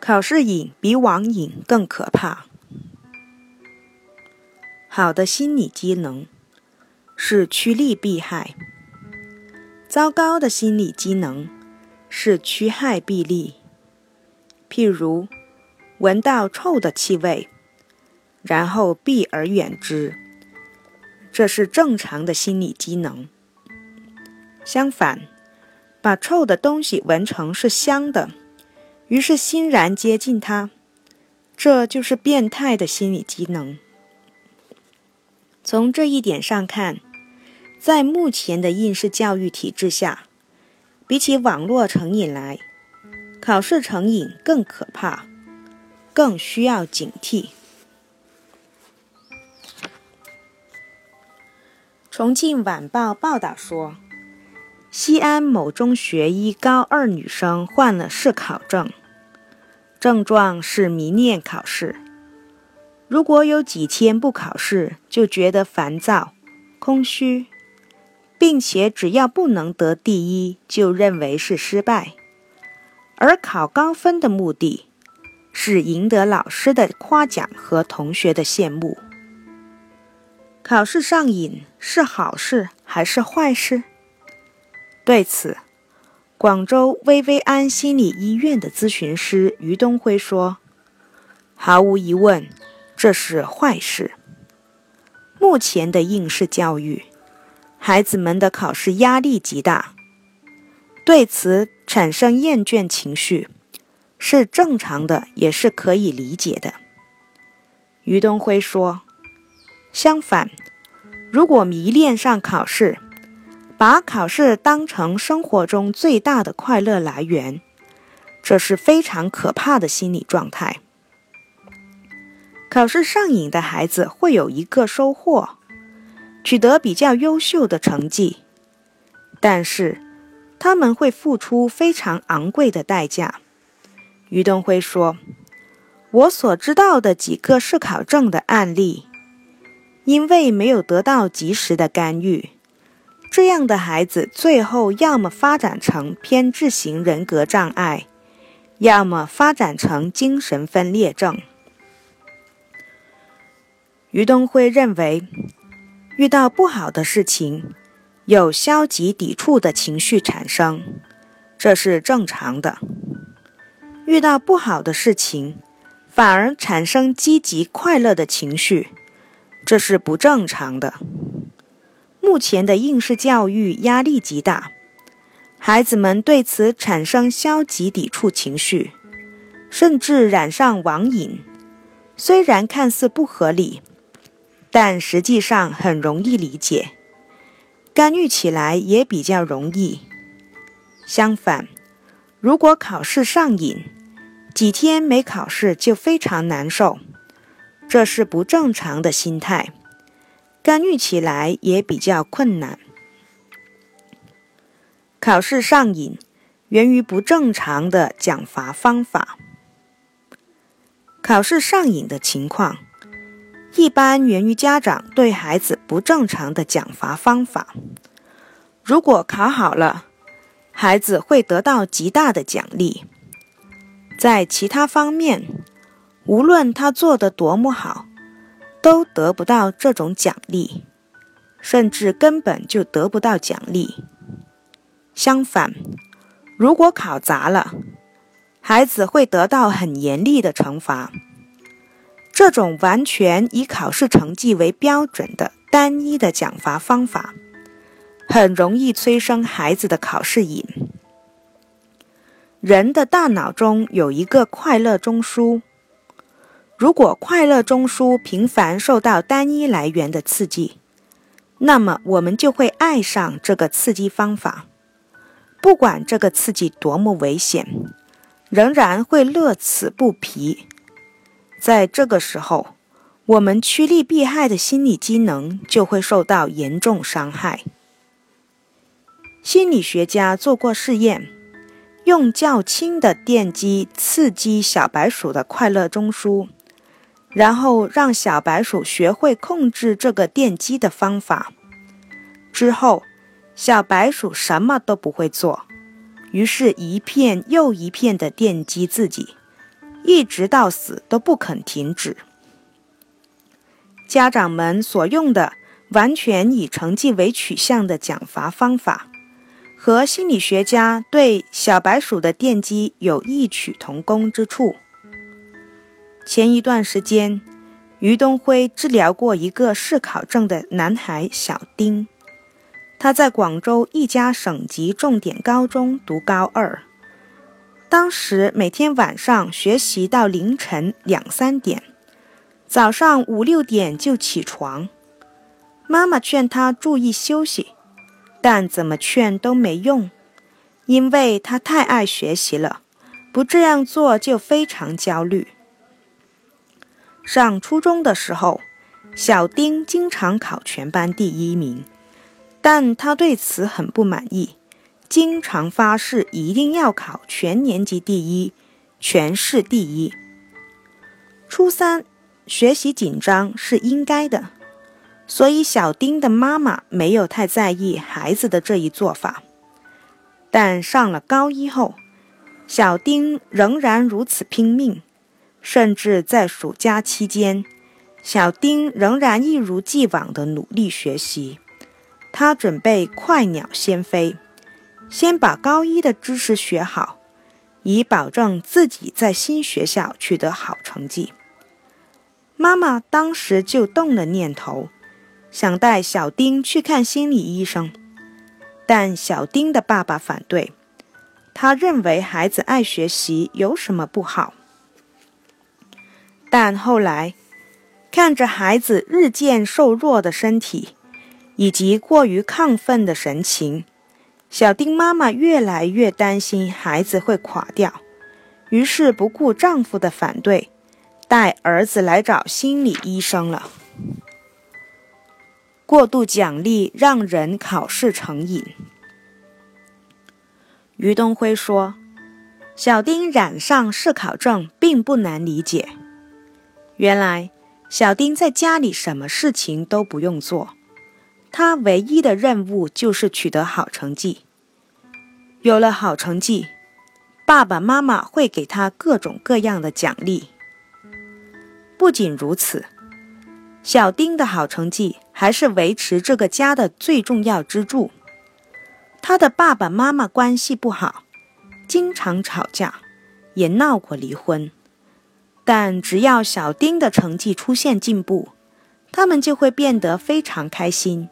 考试瘾比网瘾更可怕。好的心理机能是趋利避害，糟糕的心理机能是趋害避利。譬如，闻到臭的气味，然后避而远之，这是正常的心理机能。相反，把臭的东西闻成是香的。于是欣然接近他，这就是变态的心理机能。从这一点上看，在目前的应试教育体制下，比起网络成瘾来，考试成瘾更可怕，更需要警惕。重庆晚报报道说，西安某中学一高二女生患了嗜考症。症状是迷恋考试，如果有几天不考试，就觉得烦躁、空虚，并且只要不能得第一，就认为是失败。而考高分的目的，是赢得老师的夸奖和同学的羡慕。考试上瘾是好事还是坏事？对此。广州薇薇安心理医院的咨询师于东辉说：“毫无疑问，这是坏事。目前的应试教育，孩子们的考试压力极大，对此产生厌倦情绪，是正常的，也是可以理解的。”于东辉说：“相反，如果迷恋上考试，”把考试当成生活中最大的快乐来源，这是非常可怕的心理状态。考试上瘾的孩子会有一个收获，取得比较优秀的成绩，但是他们会付出非常昂贵的代价。于东辉说：“我所知道的几个试考证的案例，因为没有得到及时的干预。”这样的孩子最后要么发展成偏执型人格障碍，要么发展成精神分裂症。于东辉认为，遇到不好的事情，有消极抵触的情绪产生，这是正常的；遇到不好的事情，反而产生积极快乐的情绪，这是不正常的。目前的应试教育压力极大，孩子们对此产生消极抵触情绪，甚至染上网瘾。虽然看似不合理，但实际上很容易理解，干预起来也比较容易。相反，如果考试上瘾，几天没考试就非常难受，这是不正常的心态。干预起来也比较困难。考试上瘾源于不正常的奖罚方法。考试上瘾的情况，一般源于家长对孩子不正常的奖罚方法。如果考好了，孩子会得到极大的奖励；在其他方面，无论他做的多么好。都得不到这种奖励，甚至根本就得不到奖励。相反，如果考砸了，孩子会得到很严厉的惩罚。这种完全以考试成绩为标准的单一的奖罚方法，很容易催生孩子的考试瘾。人的大脑中有一个快乐中枢。如果快乐中枢频繁受到单一来源的刺激，那么我们就会爱上这个刺激方法，不管这个刺激多么危险，仍然会乐此不疲。在这个时候，我们趋利避害的心理机能就会受到严重伤害。心理学家做过试验，用较轻的电击刺激小白鼠的快乐中枢。然后让小白鼠学会控制这个电击的方法。之后，小白鼠什么都不会做，于是，一片又一片的电击自己，一直到死都不肯停止。家长们所用的完全以成绩为取向的奖罚方法，和心理学家对小白鼠的电击有异曲同工之处。前一段时间，于东辉治疗过一个嗜考症的男孩小丁，他在广州一家省级重点高中读高二，当时每天晚上学习到凌晨两三点。早上五六点就起床，妈妈劝他注意休息，但怎么劝都没用，因为他太爱学习了，不这样做就非常焦虑。上初中的时候，小丁经常考全班第一名，但他对此很不满意，经常发誓一定要考全年级第一、全市第一。初三。学习紧张是应该的，所以小丁的妈妈没有太在意孩子的这一做法。但上了高一后，小丁仍然如此拼命，甚至在暑假期间，小丁仍然一如既往的努力学习。他准备快鸟先飞，先把高一的知识学好，以保证自己在新学校取得好成绩。妈妈当时就动了念头，想带小丁去看心理医生，但小丁的爸爸反对，他认为孩子爱学习有什么不好。但后来看着孩子日渐瘦弱的身体以及过于亢奋的神情，小丁妈妈越来越担心孩子会垮掉，于是不顾丈夫的反对。带儿子来找心理医生了。过度奖励让人考试成瘾。于东辉说：“小丁染上嗜考症并不难理解。原来，小丁在家里什么事情都不用做，他唯一的任务就是取得好成绩。有了好成绩，爸爸妈妈会给他各种各样的奖励。”不仅如此，小丁的好成绩还是维持这个家的最重要支柱。他的爸爸妈妈关系不好，经常吵架，也闹过离婚。但只要小丁的成绩出现进步，他们就会变得非常开心，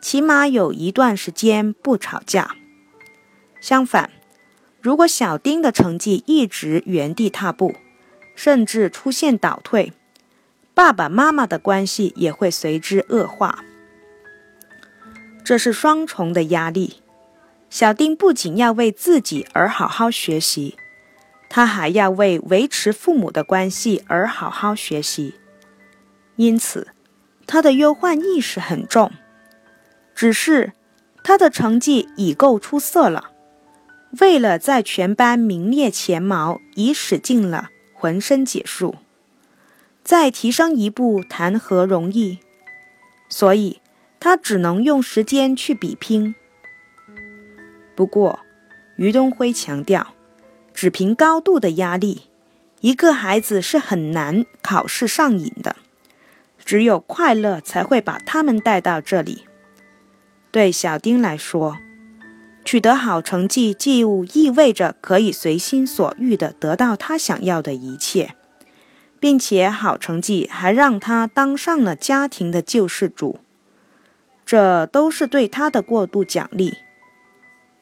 起码有一段时间不吵架。相反，如果小丁的成绩一直原地踏步，甚至出现倒退，爸爸妈妈的关系也会随之恶化。这是双重的压力。小丁不仅要为自己而好好学习，他还要为维持父母的关系而好好学习。因此，他的忧患意识很重。只是他的成绩已够出色了，为了在全班名列前茅，已使尽了。浑身解数，再提升一步谈何容易？所以他只能用时间去比拼。不过，于东辉强调，只凭高度的压力，一个孩子是很难考试上瘾的。只有快乐才会把他们带到这里。对小丁来说，取得好成绩，既意味着可以随心所欲地得到他想要的一切，并且好成绩还让他当上了家庭的救世主，这都是对他的过度奖励。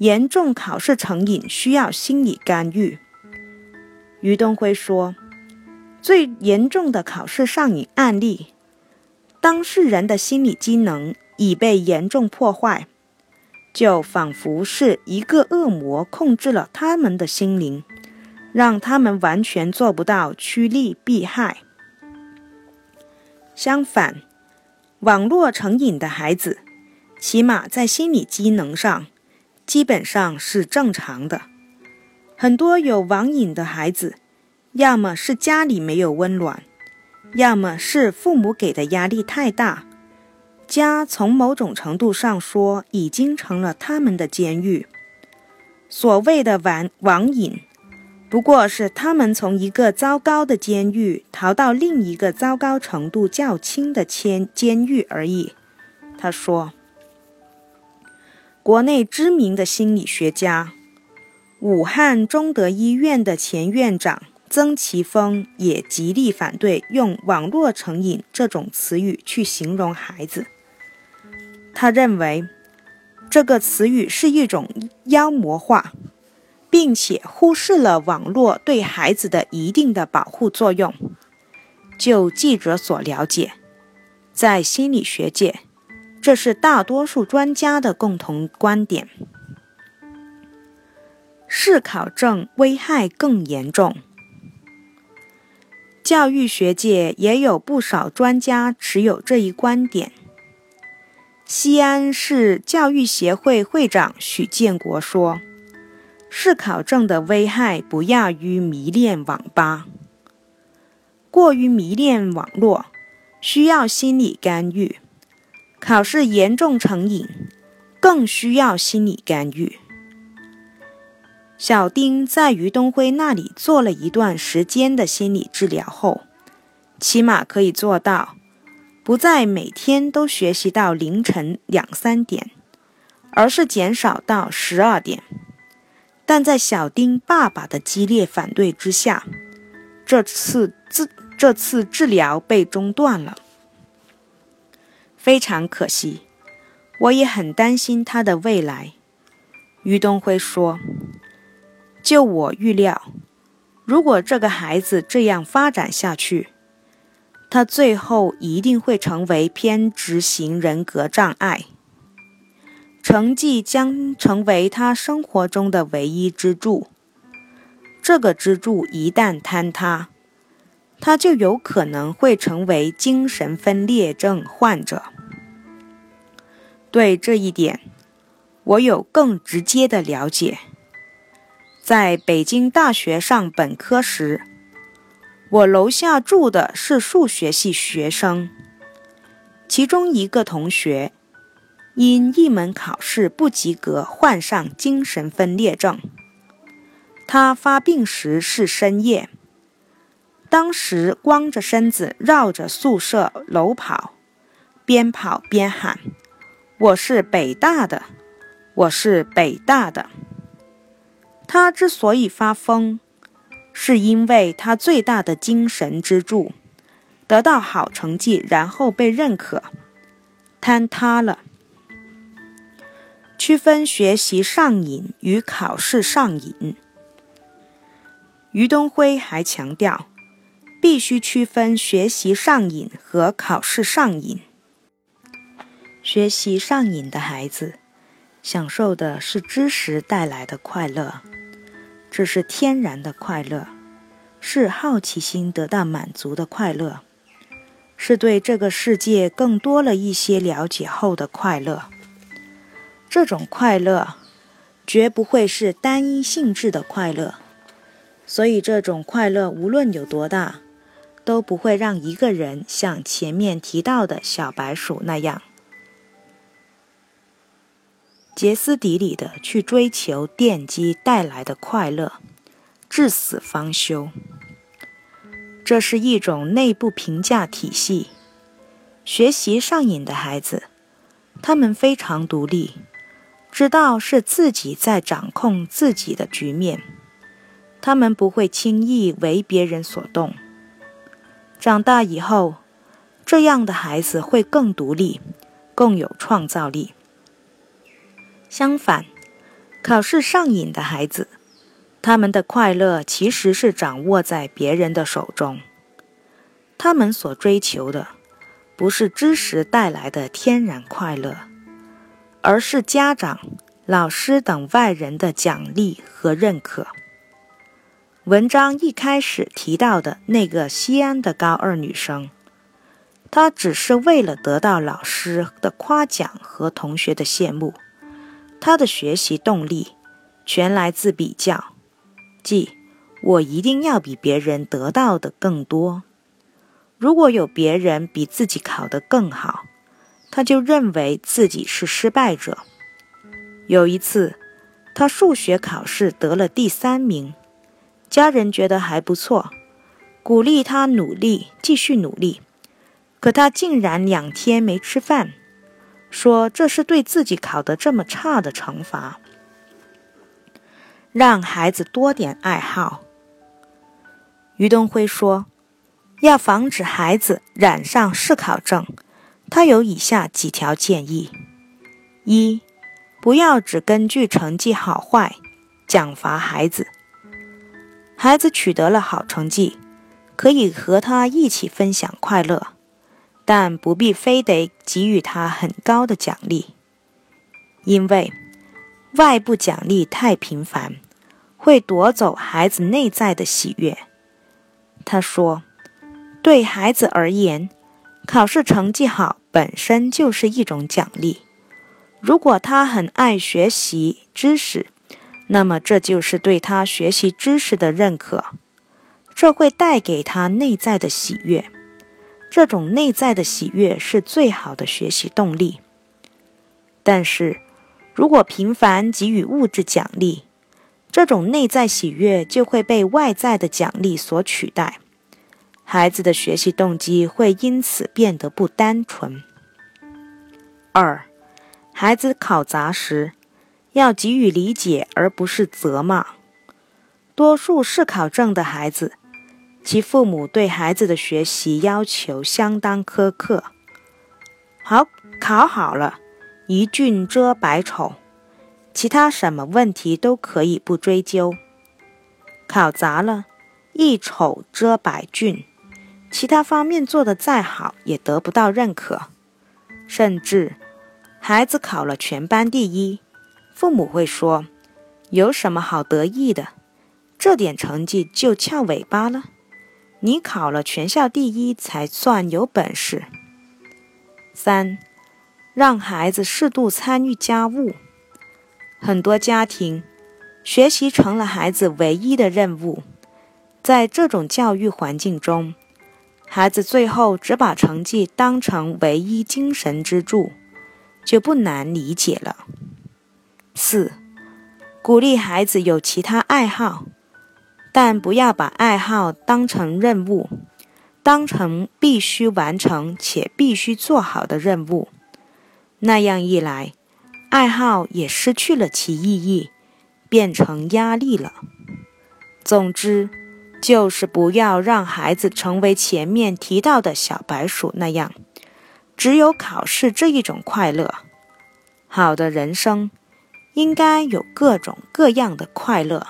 严重考试成瘾需要心理干预。于东辉说，最严重的考试上瘾案例，当事人的心理机能已被严重破坏。就仿佛是一个恶魔控制了他们的心灵，让他们完全做不到趋利避害。相反，网络成瘾的孩子，起码在心理机能上基本上是正常的。很多有网瘾的孩子，要么是家里没有温暖，要么是父母给的压力太大。家从某种程度上说，已经成了他们的监狱。所谓的网网瘾，不过是他们从一个糟糕的监狱逃到另一个糟糕程度较轻的监监狱而已。他说：“国内知名的心理学家，武汉中德医院的前院长曾奇峰也极力反对用‘网络成瘾’这种词语去形容孩子。他认为这个词语是一种妖魔化。”并且忽视了网络对孩子的一定的保护作用。就记者所了解，在心理学界，这是大多数专家的共同观点。视考证危害更严重。教育学界也有不少专家持有这一观点。西安市教育协会会长许建国说。视考证的危害不亚于迷恋网吧，过于迷恋网络，需要心理干预；考试严重成瘾，更需要心理干预。小丁在于东辉那里做了一段时间的心理治疗后，起码可以做到，不再每天都学习到凌晨两三点，而是减少到十二点。但在小丁爸爸的激烈反对之下，这次治这次治疗被中断了，非常可惜。我也很担心他的未来。于东辉说：“就我预料，如果这个孩子这样发展下去，他最后一定会成为偏执型人格障碍。”成绩将成为他生活中的唯一支柱。这个支柱一旦坍塌，他就有可能会成为精神分裂症患者。对这一点，我有更直接的了解。在北京大学上本科时，我楼下住的是数学系学生，其中一个同学。因一门考试不及格，患上精神分裂症。他发病时是深夜，当时光着身子绕着宿舍楼跑，边跑边喊：“我是北大的，我是北大的。”他之所以发疯，是因为他最大的精神支柱——得到好成绩，然后被认可，坍塌了。区分学习上瘾与考试上瘾。于东辉还强调，必须区分学习上瘾和考试上瘾。学习上瘾的孩子，享受的是知识带来的快乐，这是天然的快乐，是好奇心得到满足的快乐，是对这个世界更多了一些了解后的快乐。这种快乐绝不会是单一性质的快乐，所以这种快乐无论有多大，都不会让一个人像前面提到的小白鼠那样，歇斯底里的去追求电击带来的快乐，至死方休。这是一种内部评价体系。学习上瘾的孩子，他们非常独立。知道是自己在掌控自己的局面，他们不会轻易为别人所动。长大以后，这样的孩子会更独立，更有创造力。相反，考试上瘾的孩子，他们的快乐其实是掌握在别人的手中。他们所追求的，不是知识带来的天然快乐。而是家长、老师等外人的奖励和认可。文章一开始提到的那个西安的高二女生，她只是为了得到老师的夸奖和同学的羡慕，她的学习动力全来自比较，即我一定要比别人得到的更多。如果有别人比自己考得更好，他就认为自己是失败者。有一次，他数学考试得了第三名，家人觉得还不错，鼓励他努力，继续努力。可他竟然两天没吃饭，说这是对自己考得这么差的惩罚。让孩子多点爱好。于东辉说，要防止孩子染上试考症，他有以下几条建议：一、不要只根据成绩好坏奖罚孩子。孩子取得了好成绩，可以和他一起分享快乐。但不必非得给予他很高的奖励，因为外部奖励太频繁，会夺走孩子内在的喜悦。他说：“对孩子而言，考试成绩好本身就是一种奖励。如果他很爱学习知识，那么这就是对他学习知识的认可，这会带给他内在的喜悦。”这种内在的喜悦是最好的学习动力。但是，如果频繁给予物质奖励，这种内在喜悦就会被外在的奖励所取代，孩子的学习动机会因此变得不单纯。二，孩子考砸时，要给予理解而不是责骂。多数是考证的孩子。其父母对孩子的学习要求相当苛刻。好，考好了，一俊遮百丑，其他什么问题都可以不追究。考砸了，一丑遮百俊，其他方面做得再好也得不到认可。甚至，孩子考了全班第一，父母会说：“有什么好得意的？这点成绩就翘尾巴了。”你考了全校第一才算有本事。三，让孩子适度参与家务。很多家庭，学习成了孩子唯一的任务。在这种教育环境中，孩子最后只把成绩当成唯一精神支柱，就不难理解了。四，鼓励孩子有其他爱好。但不要把爱好当成任务，当成必须完成且必须做好的任务。那样一来，爱好也失去了其意义，变成压力了。总之，就是不要让孩子成为前面提到的小白鼠那样，只有考试这一种快乐。好的人生，应该有各种各样的快乐。